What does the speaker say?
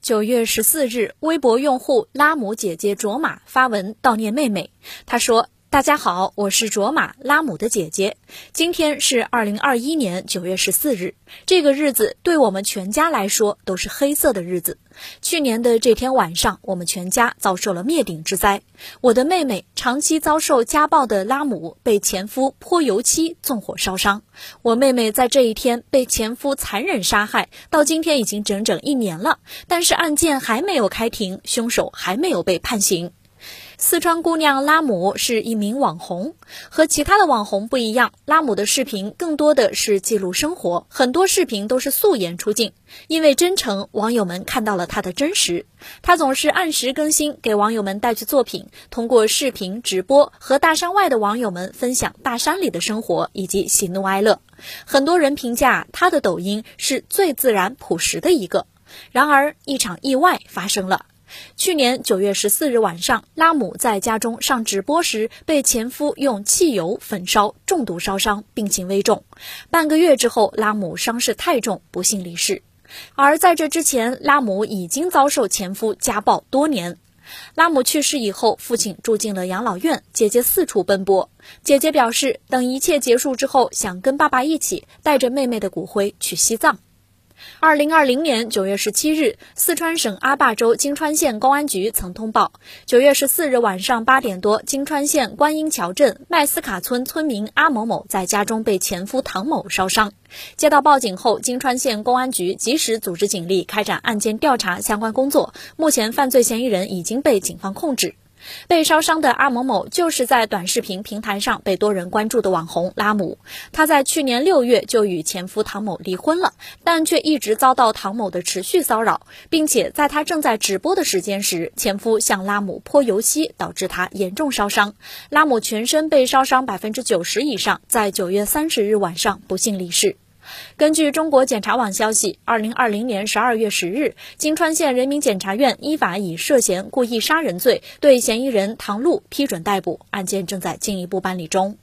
九月十四日，微博用户拉姆姐姐卓玛发文悼念妹妹。她说：“大家好，我是卓玛，拉姆的姐姐。今天是二零二一年九月十四日，这个日子对我们全家来说都是黑色的日子。去年的这天晚上，我们全家遭受了灭顶之灾。我的妹妹长期遭受家暴的拉姆被前夫泼油漆纵火烧伤。我妹妹在这一天被前夫残忍杀害，到今天已经整整一年了，但是案件还没有开庭，凶手还没有被判刑。”四川姑娘拉姆是一名网红，和其他的网红不一样，拉姆的视频更多的是记录生活，很多视频都是素颜出镜。因为真诚，网友们看到了她的真实。她总是按时更新，给网友们带去作品，通过视频直播和大山外的网友们分享大山里的生活以及喜怒哀乐。很多人评价她的抖音是最自然朴实的一个。然而，一场意外发生了。去年九月十四日晚上，拉姆在家中上直播时，被前夫用汽油焚烧，中毒烧伤，病情危重。半个月之后，拉姆伤势太重，不幸离世。而在这之前，拉姆已经遭受前夫家暴多年。拉姆去世以后，父亲住进了养老院，姐姐四处奔波。姐姐表示，等一切结束之后，想跟爸爸一起带着妹妹的骨灰去西藏。二零二零年九月十七日，四川省阿坝州金川县公安局曾通报：九月十四日晚上八点多，金川县观音桥镇麦斯卡村村民阿某某在家中被前夫唐某烧伤。接到报警后，金川县公安局及时组织警力开展案件调查相关工作。目前，犯罪嫌疑人已经被警方控制。被烧伤的阿某某就是在短视频平台上被多人关注的网红拉姆。他在去年六月就与前夫唐某离婚了，但却一直遭到唐某的持续骚扰，并且在他正在直播的时间时，前夫向拉姆泼油漆，导致他严重烧伤。拉姆全身被烧伤百分之九十以上，在九月三十日晚上不幸离世。根据中国检察网消息，二零二零年十二月十日，金川县人民检察院依法以涉嫌故意杀人罪对嫌疑人唐璐批准逮捕，案件正在进一步办理中。